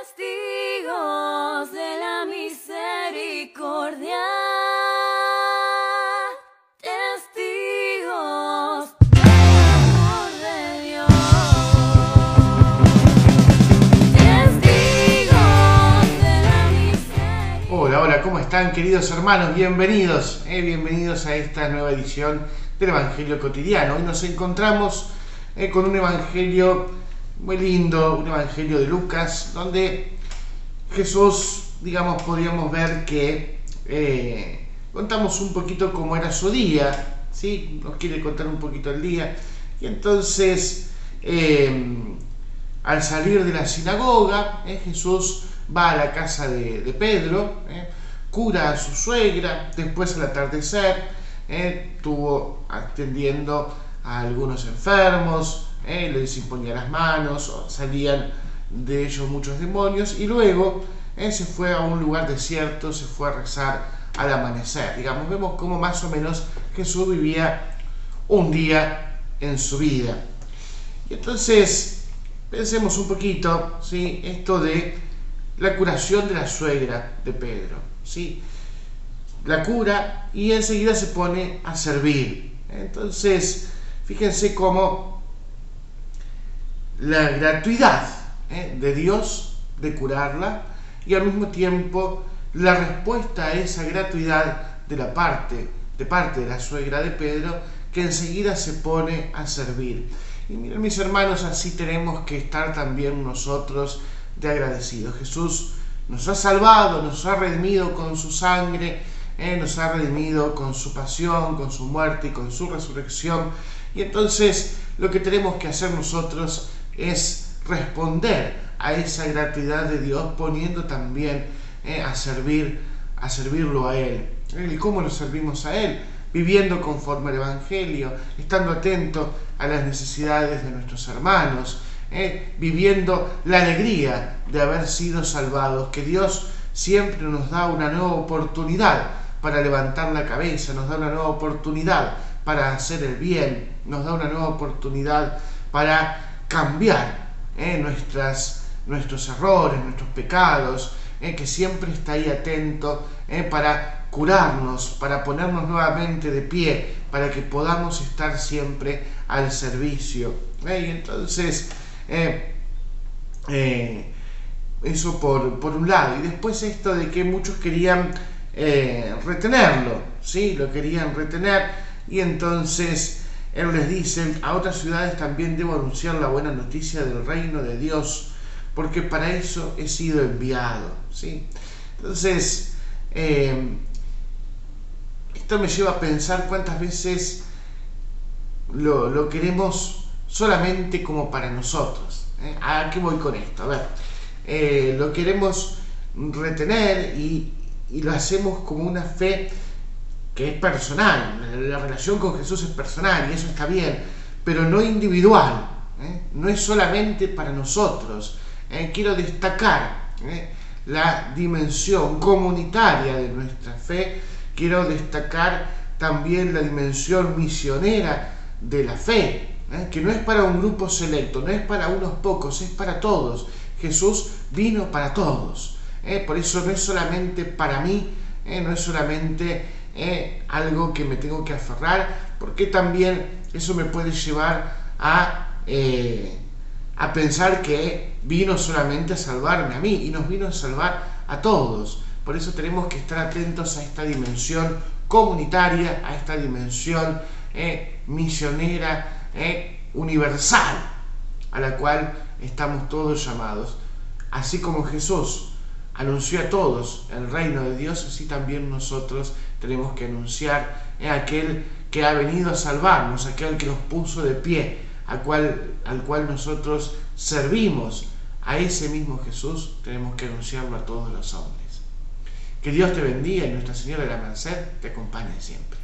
Testigos de la misericordia. Testigos del amor de Dios. Testigos de la misericordia. Hola, hola, ¿cómo están queridos hermanos? Bienvenidos, eh, bienvenidos a esta nueva edición del Evangelio Cotidiano. Hoy nos encontramos eh, con un Evangelio muy lindo, un Evangelio de Lucas, donde Jesús, digamos, podríamos ver que eh, contamos un poquito cómo era su día, ¿sí? Nos quiere contar un poquito el día. Y entonces, eh, al salir de la sinagoga, eh, Jesús va a la casa de, Pedro, cura a su suegra, después al atardecer estuvo atendiendo a algunos enfermos, eh, les imponía las manos, salían de ellos muchos demonios y luego eh, se fue a un lugar desierto, se fue a rezar al amanecer. Digamos, vemos cómo más o menos Jesús vivía un día en su vida. Y entonces, pensemos un poquito, ¿sí? Esto de la curación de la suegra de Pedro, ¿sí? La cura y enseguida se pone a servir. Entonces, fíjense cómo la gratuidad ¿eh? de Dios de curarla y al mismo tiempo la respuesta a esa gratuidad de la parte de parte de la suegra de Pedro que enseguida se pone a servir. Y miren mis hermanos, así tenemos que estar también nosotros de agradecidos. Jesús nos ha salvado, nos ha redimido con su sangre, eh, nos ha redimido con su pasión, con su muerte y con su resurrección. Y entonces lo que tenemos que hacer nosotros es responder a esa gratuidad de Dios poniendo también eh, a servir a servirlo a él. ¿Y cómo lo servimos a él? Viviendo conforme al evangelio, estando atento a las necesidades de nuestros hermanos, ¿eh? viviendo la alegría de haber sido salvados, que Dios siempre nos da una nueva oportunidad para levantar la cabeza, nos da una nueva oportunidad para hacer el bien, nos da una nueva oportunidad para cambiar ¿eh? Nuestras, nuestros errores, nuestros pecados, ¿eh? que siempre está ahí atento ¿eh? para curarnos, para ponernos nuevamente de pie, para que podamos estar siempre al servicio. Y entonces, eso por, por un lado. Y después esto de que muchos querían retenerlo, ¿sí? Lo querían retener y entonces él les dice, a otras ciudades también debo anunciar la buena noticia del reino de Dios, porque para eso he sido enviado, ¿sí? Entonces, eh, esto me lleva a pensar cuántas veces lo, lo queremos solamente como para nosotros. ¿eh? ¿A qué voy con esto? A ver, eh, lo queremos retener y, y lo hacemos como una fe que es personal. La relación con Jesús es personal y eso está bien, pero no individual. ¿eh? No es solamente para nosotros. ¿eh? Quiero destacar ¿eh? la dimensión comunitaria de nuestra fe. Quiero destacar también la dimensión misionera de la fe, que no es para un grupo selecto, no es para unos pocos, es para todos. Jesús vino para todos. Por eso no es solamente para mí, no es solamente ¿eh? algo que me tengo que aferrar, porque también eso me puede llevar a, eh, a pensar que vino solamente a salvarme a mí y nos vino a salvar a todos. Por eso tenemos que estar atentos a esta dimensión comunitaria, a esta dimensión eh, misionera, eh, universal, a la cual estamos todos llamados. Así como Jesús anunció a todos el reino de Dios, así también nosotros tenemos que anunciar a aquel que ha venido a salvarnos, aquel que nos puso de pie, al cual, al cual nosotros servimos. A ese mismo Jesús tenemos que anunciarlo a todos los hombres. Que Dios te bendiga y Nuestra Señora de la Merced te acompañe siempre.